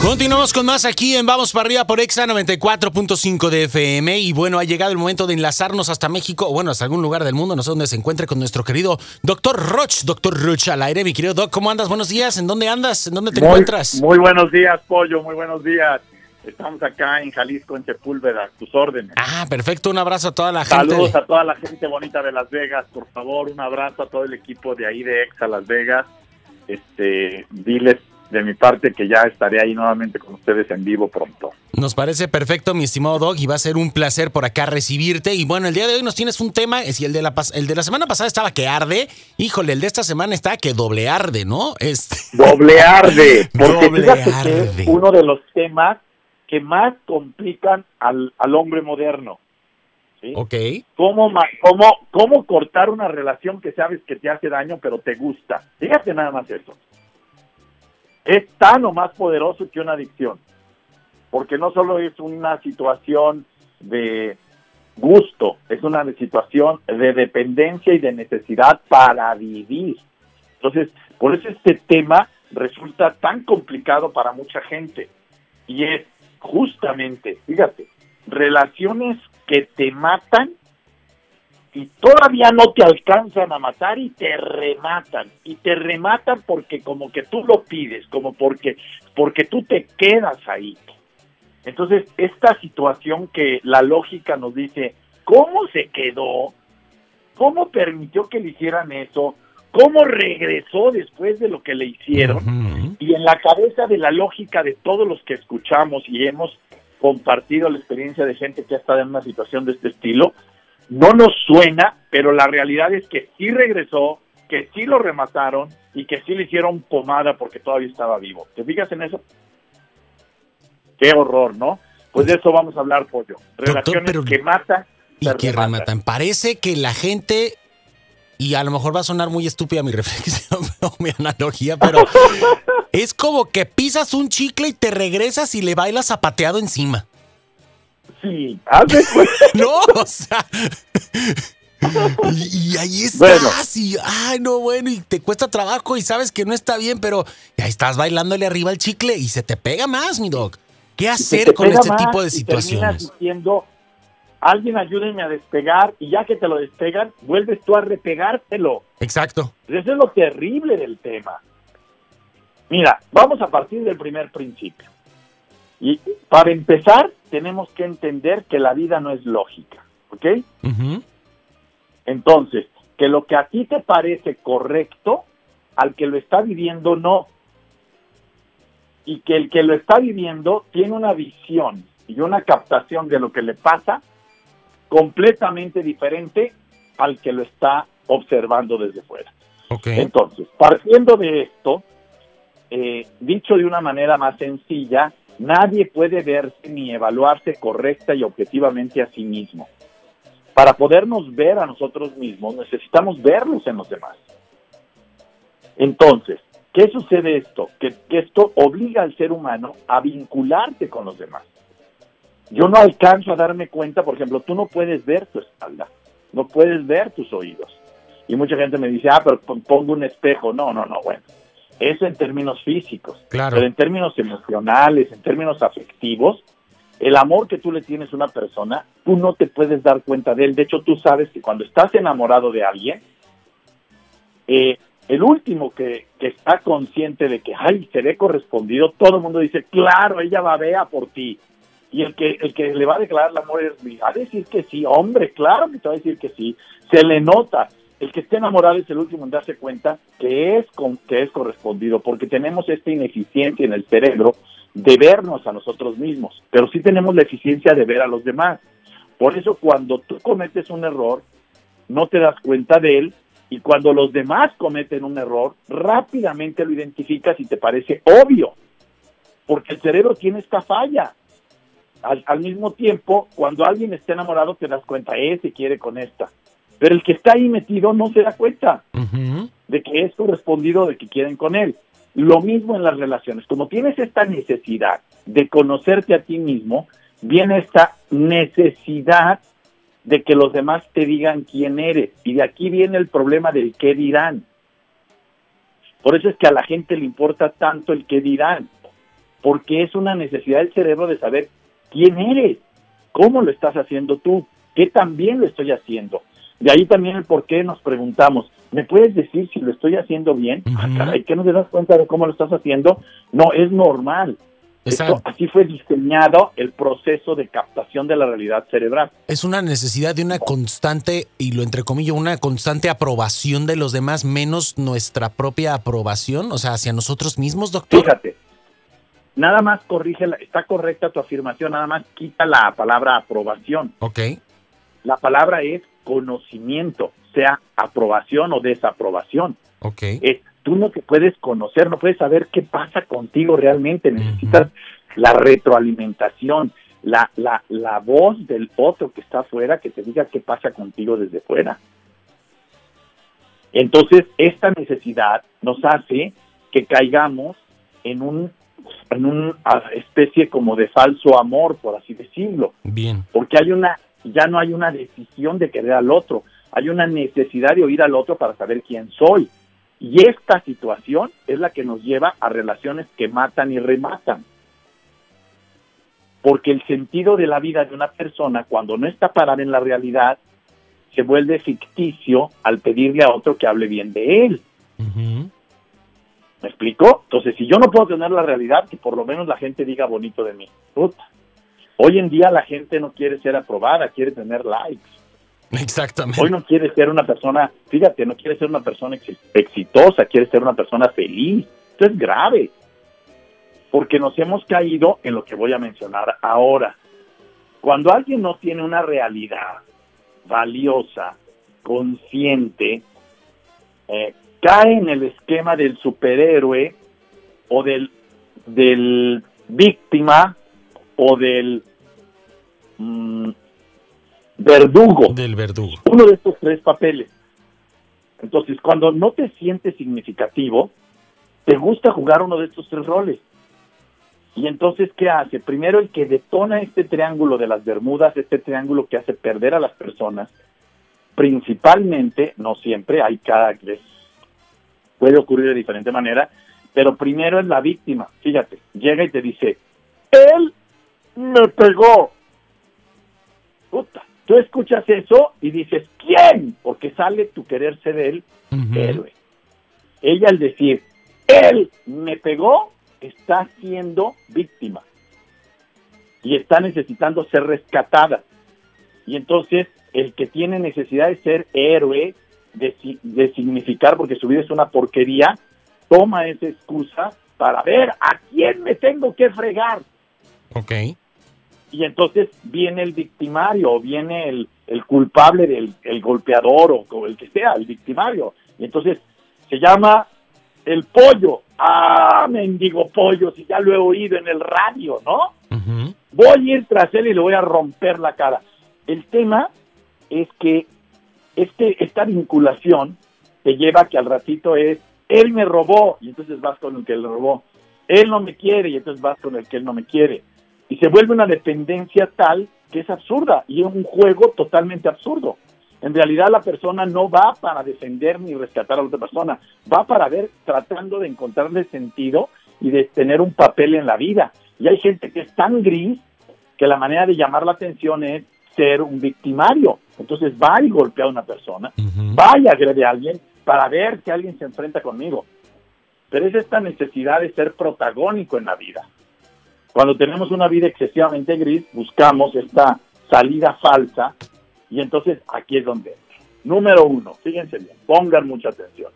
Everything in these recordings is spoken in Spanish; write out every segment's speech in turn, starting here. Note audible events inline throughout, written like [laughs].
Continuamos con más aquí en Vamos para arriba por Exa 94.5 de FM y bueno, ha llegado el momento de enlazarnos hasta México, o bueno, hasta algún lugar del mundo, no sé dónde se encuentre con nuestro querido Doctor Roch, Doctor Roch al aire, mi querido Doc, ¿cómo andas? Buenos días, ¿en dónde andas? ¿En dónde te encuentras? Muy buenos días, Pollo, muy buenos días. Estamos acá en Jalisco, en Sepúlveda, tus órdenes. Ah, perfecto, un abrazo a toda la gente. Saludos a toda la gente bonita de Las Vegas, por favor, un abrazo a todo el equipo de ahí de Exa Las Vegas. Este, diles de mi parte que ya estaré ahí nuevamente con ustedes en vivo pronto. Nos parece perfecto, mi estimado Dog, y va a ser un placer por acá recibirte. Y bueno, el día de hoy nos tienes un tema, si el de la, el de la semana pasada estaba que arde, híjole, el de esta semana está que doble arde, ¿no? Este... [laughs] Doble arde, porque fíjate que es uno de los temas que más complican al, al hombre moderno. ¿sí? Ok. ¿Cómo, cómo, ¿Cómo cortar una relación que sabes que te hace daño, pero te gusta? Fíjate nada más eso es tan o más poderoso que una adicción, porque no solo es una situación de gusto, es una situación de dependencia y de necesidad para vivir. Entonces, por eso este tema resulta tan complicado para mucha gente y es justamente, fíjate, relaciones que te matan y todavía no te alcanzan a matar y te rematan y te rematan porque como que tú lo pides como porque porque tú te quedas ahí. Entonces esta situación que la lógica nos dice cómo se quedó cómo permitió que le hicieran eso cómo regresó después de lo que le hicieron y en la cabeza de la lógica de todos los que escuchamos y hemos compartido la experiencia de gente que ha estado en una situación de este estilo no nos suena, pero la realidad es que sí regresó, que sí lo remataron y que sí le hicieron pomada porque todavía estaba vivo. ¿Te fijas en eso? Qué horror, ¿no? Pues de eso vamos a hablar, Pollo. Relaciones que matan. Y que rematan. Parece que la gente, y a lo mejor va a sonar muy estúpida mi [laughs] reflexión o mi analogía, pero [laughs] es como que pisas un chicle y te regresas y le bailas zapateado encima. Sí, hace [laughs] No, o sea. Y, ahí estás, y ay, no, bueno, y te cuesta trabajo y sabes que no está bien, pero ahí estás bailándole arriba al chicle y se te pega más, mi dog. ¿Qué hacer con este tipo de situaciones? diciendo, alguien ayúdenme a despegar, y ya que te lo despegan, vuelves tú a repegártelo. Exacto. Eso es lo terrible del tema. Mira, vamos a partir del primer principio. Y para empezar, tenemos que entender que la vida no es lógica, ¿ok? Entonces, que lo que a ti te parece correcto, al que lo está viviendo no. Y que el que lo está viviendo tiene una visión y una captación de lo que le pasa completamente diferente al que lo está observando desde fuera. Okay. Entonces, partiendo de esto, eh, dicho de una manera más sencilla, Nadie puede verse ni evaluarse correcta y objetivamente a sí mismo. Para podernos ver a nosotros mismos necesitamos verlos en los demás. Entonces, ¿qué sucede esto? Que, esto obliga al ser humano a vincularse con los demás. Yo no alcanzo a darme cuenta, por ejemplo, tú no puedes ver tu espalda, no puedes ver tus oídos. Y mucha gente me dice, ah, pero pongo un espejo. No, no, no, bueno. Eso en términos físicos. Claro. Pero en términos emocionales, en términos afectivos, el amor que tú le tienes a una persona, tú no te puedes dar cuenta de él. De hecho, tú sabes que cuando estás enamorado de alguien, eh, el último que, que, está consciente de que, ay, seré correspondido, todo el mundo dice, claro, ella va a ver por ti. Y el que, el que le va a declarar el amor es, va a decir que sí, hombre, claro que te va a decir que sí. Se le nota el que esté enamorado es el último en darse cuenta que es, con, que es correspondido, porque tenemos esta ineficiencia en el cerebro de vernos a nosotros mismos, pero sí tenemos la eficiencia de ver a los demás. Por eso cuando tú cometes un error, no te das cuenta de él, y cuando los demás cometen un error, rápidamente lo identificas y te parece obvio, porque el cerebro tiene esta falla. Al, mismo tiempo, cuando alguien está enamorado, te das cuenta, ese quiere con esta pero el que está ahí metido no se da cuenta de que es correspondido, de que quieren con él. Lo mismo en las relaciones. Como tienes esta necesidad de conocerte a ti mismo, viene esta necesidad de que los demás te digan quién eres. Y de aquí viene el problema del qué dirán. Por eso es que a la gente le importa tanto el qué dirán. porque es una necesidad del cerebro de saber quién eres, cómo lo estás haciendo tú, qué también lo estoy haciendo. De ahí también el por qué nos preguntamos, ¿me puedes decir si lo estoy haciendo bien? Ah, caray, ¿que no te das cuenta de cómo lo estás haciendo? No, es normal. así fue diseñado el proceso de captación de la realidad cerebral. Es una necesidad de una constante, y lo entrecomillo, una constante aprobación de los demás, menos nuestra propia aprobación, o sea, hacia nosotros mismos, doctor. Fíjate, nada más corrige, está correcta tu afirmación, nada más quita la palabra aprobación. Ok. La palabra es conocimiento, sea aprobación o desaprobación. Ok. Es, tú no te puedes conocer, no puedes saber qué pasa contigo realmente, necesitas la retroalimentación, la, la, la voz del otro que está afuera que te diga qué pasa contigo desde fuera. Entonces, esta necesidad nos hace que caigamos en un en una especie como de falso amor, por así decirlo. Bien. Porque hay una, ya no hay una decisión de querer al otro, hay una necesidad de oír al otro para saber quién soy. Y esta situación es la que nos lleva a relaciones que matan y rematan. Porque el sentido de la vida de una persona, cuando no está parada en la realidad, se vuelve ficticio al pedirle a otro que hable bien de él. ¿Me explico? Entonces, si yo no puedo tener la realidad, que por lo menos la gente diga bonito de mí. Hoy en día la gente no quiere ser aprobada, quiere tener likes. Exactamente. Hoy no quiere ser una persona, fíjate, no quiere ser una persona exitosa, quiere ser una persona feliz. Esto es grave. Porque nos hemos caído en lo que voy a mencionar ahora. Cuando alguien no tiene una realidad valiosa, consciente, eh, cae en el esquema del superhéroe o del, del víctima o del mm, verdugo. Del verdugo. Uno de estos tres papeles. Entonces, cuando no te sientes significativo, te gusta jugar uno de estos tres roles. Y entonces, ¿qué hace? Primero, el que detona este triángulo de las Bermudas, este triángulo que hace perder a las personas, principalmente, no siempre, hay cada vez puede ocurrir de diferente manera, pero primero es la víctima. Fíjate, llega y te dice, él me pegó. Puta. Tú escuchas eso y dices, ¿quién? Porque sale tu querer ser él, héroe. Ella al decir, él me pegó, está siendo víctima y está necesitando ser rescatada. Y entonces el que tiene necesidad de ser héroe, de, significar, porque su vida es una porquería, toma esa excusa para ver a quién me tengo que fregar. Ok. Y entonces viene el victimario, o viene el, el culpable del el golpeador o, el que sea, el victimario. Y entonces se llama el pollo. Ah, mendigo pollo, si ya lo he oído en el radio, ¿no? Voy a ir tras él y le voy a romper la cara. El tema es que este, esta vinculación te lleva a que al ratito es, él me robó, y entonces vas con el que le robó. Él no me quiere, y entonces vas con el que él no me quiere. Y se vuelve una dependencia tal que es absurda, y es un juego totalmente absurdo. En realidad la persona no va para defender ni rescatar a otra persona, va para ver, tratando de encontrarle sentido y de tener un papel en la vida. Y hay gente que es tan gris que la manera de llamar la atención es ser un victimario. Entonces va y golpea a una persona, va y agrede a alguien para ver que alguien se enfrenta conmigo. Pero es esta necesidad de ser protagónico en la vida. Cuando tenemos una vida excesivamente gris, buscamos esta salida falsa y entonces aquí es donde Número uno, fíjense bien, pongan mucha atención.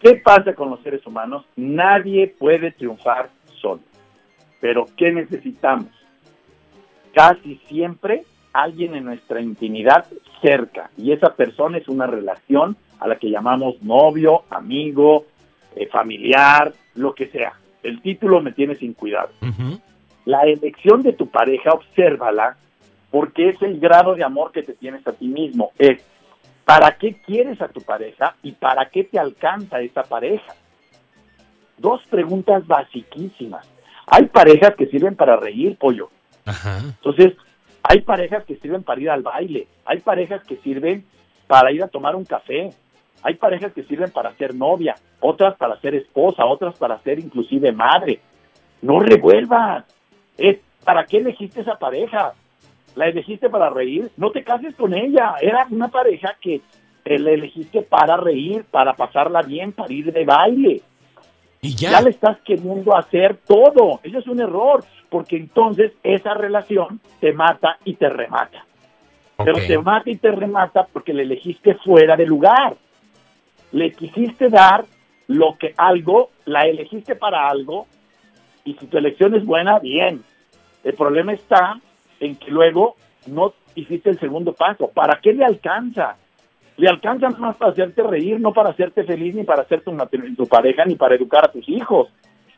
¿Qué pasa con los seres humanos? Nadie puede triunfar solo. Pero ¿qué necesitamos? Casi siempre alguien en nuestra intimidad cerca y esa persona es una relación a la que llamamos novio, amigo, eh, familiar, lo que sea. El título me tiene sin cuidado. La elección de tu pareja, obsérvala, porque es el grado de amor que te tienes a ti mismo. Es para qué quieres a tu pareja y para qué te alcanza esa pareja. Dos preguntas basiquísimas. Hay parejas que sirven para reír, pollo. Entonces, hay parejas que sirven para ir al baile, hay parejas que sirven para ir a tomar un café, hay parejas que sirven para ser novia, otras para ser esposa, otras para ser inclusive madre. no revuelvas. Es, ¿Para qué elegiste esa pareja? ¿La elegiste para reír? No te cases con ella. Era una pareja que la elegiste para reír, para pasarla bien, para ir de baile. Y ya. Ya le estás queriendo hacer todo. Eso es un error, porque entonces esa relación te mata y te remata. Pero te mata y te remata porque le elegiste fuera de lugar. Le quisiste dar lo que algo, la elegiste para algo, y si tu elección es buena, bien. El problema está en que luego no hiciste el segundo paso. ¿Para qué le alcanza? Le alcanza más para hacerte reír, no para hacerte feliz, ni para hacerte una, tu pareja, ni para educar a tus hijos,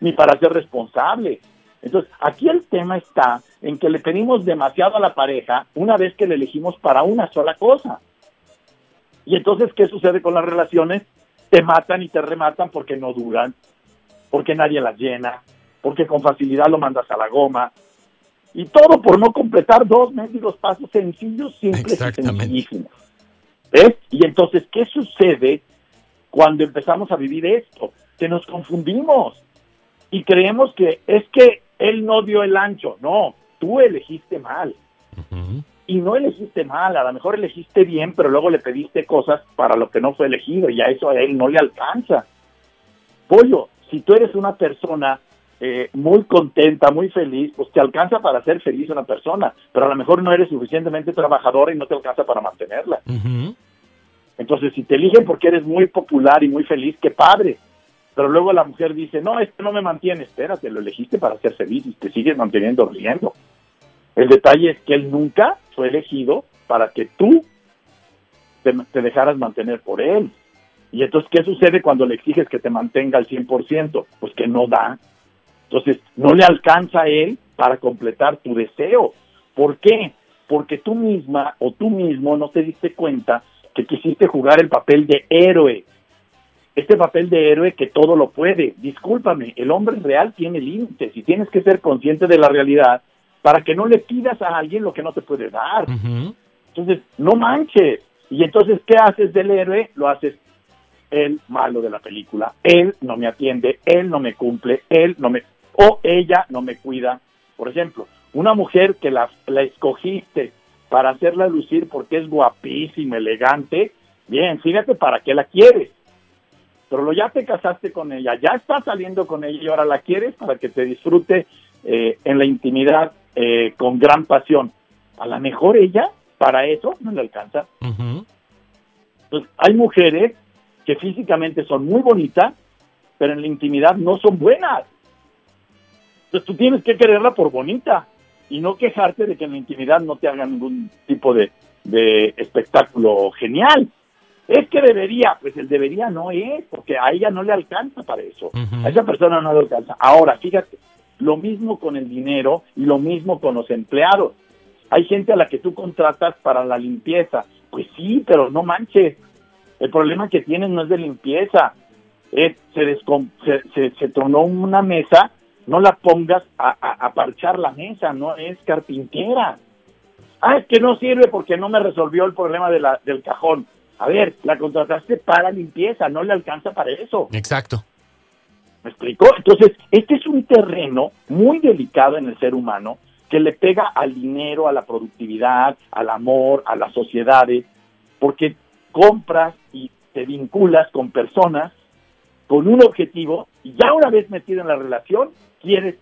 ni para ser responsable. Entonces, aquí el tema está en que le pedimos demasiado a la pareja una vez que le elegimos para una sola cosa. Y entonces, ¿qué sucede con las relaciones? Te matan y te rematan porque no duran, porque nadie las llena, porque con facilidad lo mandas a la goma. Y todo por no completar dos mendigos pasos sencillos, simples y sencillísimos. ¿Ves? Y entonces, ¿qué sucede cuando empezamos a vivir esto? Que nos confundimos y creemos que es que él no dio el ancho. No, tú elegiste mal. Y no elegiste mal, a lo mejor elegiste bien, pero luego le pediste cosas para lo que no fue elegido y a eso a él no le alcanza. Pollo, si tú eres una persona eh, muy contenta, muy feliz, pues te alcanza para ser feliz una persona, pero a lo mejor no eres suficientemente trabajadora y no te alcanza para mantenerla. Entonces, si te eligen porque eres muy popular y muy feliz, qué padre. Pero luego la mujer dice, no, este no me mantiene, espérate, lo elegiste para ser feliz y te sigues manteniendo riendo. El detalle es que él nunca fue elegido para que tú te, dejaras mantener por él. Y entonces, ¿qué sucede cuando le exiges que te mantenga al 100%? Pues que no da. Entonces, no le alcanza a él para completar tu deseo. ¿Por qué? Porque tú misma o tú mismo no te diste cuenta que quisiste jugar el papel de héroe. Este papel de héroe que todo lo puede. Discúlpame, el hombre real tiene límites y tienes que ser consciente de la realidad para que no le pidas a alguien lo que no te puede dar. Entonces, no manches. Y entonces, ¿qué haces del héroe? Lo haces el malo de la película. Él no me atiende, él no me cumple, él no me... o ella no me cuida. Por ejemplo, una mujer que la, la escogiste para hacerla lucir porque es guapísima, elegante, bien, fíjate para qué la quieres. Pero lo ya te casaste con ella, ya estás saliendo con ella y ahora la quieres para que te disfrute eh, en la intimidad eh, con gran pasión. A lo mejor ella para eso no le alcanza. Ujú. Entonces, hay mujeres que físicamente son muy bonitas, pero en la intimidad no son buenas. Entonces tú tienes que quererla por bonita y no quejarte de que en la intimidad no te hagan ningún tipo de, de espectáculo genial. Es que debería, pues el debería no es, porque a ella no le alcanza para eso. A esa persona no le alcanza. Ahora, fíjate, lo mismo con el dinero y lo mismo con los empleados. Hay gente a la que tú contratas para la limpieza. Pues sí, pero no manches. El problema que tienes no es de limpieza. Es, se, se, se, se tronó una mesa, no la pongas a, a- a parchar la mesa, no es carpintera. Ah, es que no sirve porque no me resolvió el problema de la, del cajón. A ver, la contrataste para limpieza, no le alcanza para eso. Exacto. ¿Me explicó? Entonces, este es un terreno muy delicado en el ser humano que le pega al dinero, a la productividad, al amor, a las sociedades, porque compras y te vinculas con personas con un objetivo y ya una vez metido en la relación, quieres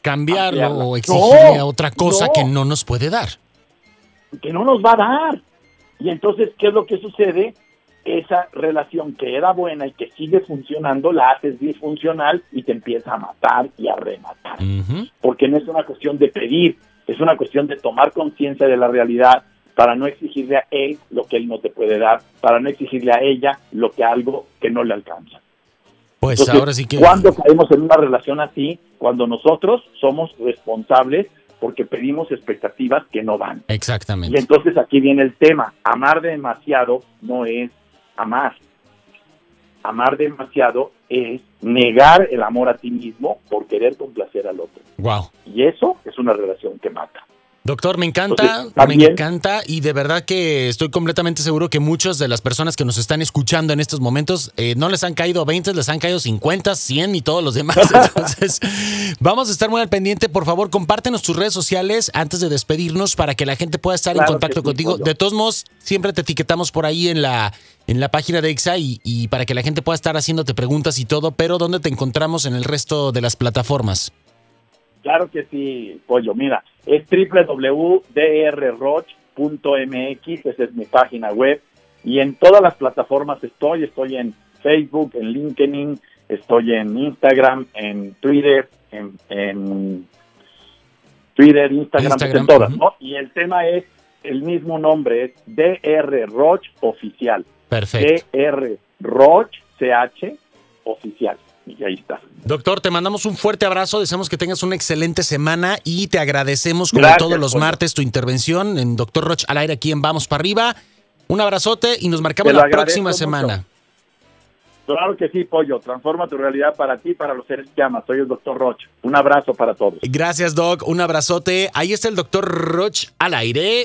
Cambiarlo Ampliarla. o exigirle No, a otra cosa no. que no nos puede dar. que no nos va a dar. Y entonces, ¿qué es lo que sucede? Esa relación que era buena y que sigue funcionando, la haces disfuncional y te empieza a matar y a rematar. Porque no es una cuestión de pedir, es una cuestión de tomar conciencia de la realidad para no exigirle a él lo que él no te puede dar, para no exigirle a ella lo que algo que no le alcanza. Pues Entonces, ahora sí que. ¿Cuándo caemos en una relación así? Cuando nosotros somos responsables porque pedimos expectativas que no van. Y Exactamente. entonces aquí viene el tema, amar demasiado no es amar. Amar demasiado es negar el amor a ti mismo por querer complacer al otro. Wow. Y eso es una relación que mata. Doctor, me encanta, me encanta y de verdad que estoy completamente seguro que muchas de las personas que nos están escuchando en estos momentos eh, no les han caído 20, les han caído 50, 100 y todos los demás. [laughs] Entonces, vamos a estar muy al pendiente. Por favor, compártenos tus redes sociales antes de despedirnos para que la gente pueda estar en contacto contigo. De todos modos, siempre te etiquetamos por ahí en la, en la página de EXA y, y para que la gente pueda estar haciéndote preguntas y todo, pero ¿dónde te encontramos en el resto de las plataformas? Claro que sí, Pollo. Mira, es www.drroch.mx, esa es mi página web. Y en todas las plataformas estoy, estoy en Facebook, en LinkedIn, estoy en Instagram, en Twitter, en, Twitter, Instagram, en todas, ¿no? Y el tema es el mismo nombre, es DR Roch Oficial. Perfecto. DR Roch CH Oficial. Y ahí está. Doctor, te mandamos un fuerte abrazo, deseamos que tengas una excelente semana y te agradecemos como todos los martes tu intervención en Doctor Roch al aire aquí en Vamos para arriba. Un abrazote y nos marcamos la próxima semana. Claro que sí, Pollo. Transforma tu realidad para ti y para los seres que amas. Soy el doctor Roch. Un abrazo para todos. Gracias, Doc. Un abrazote. Ahí está el doctor Roch al aire.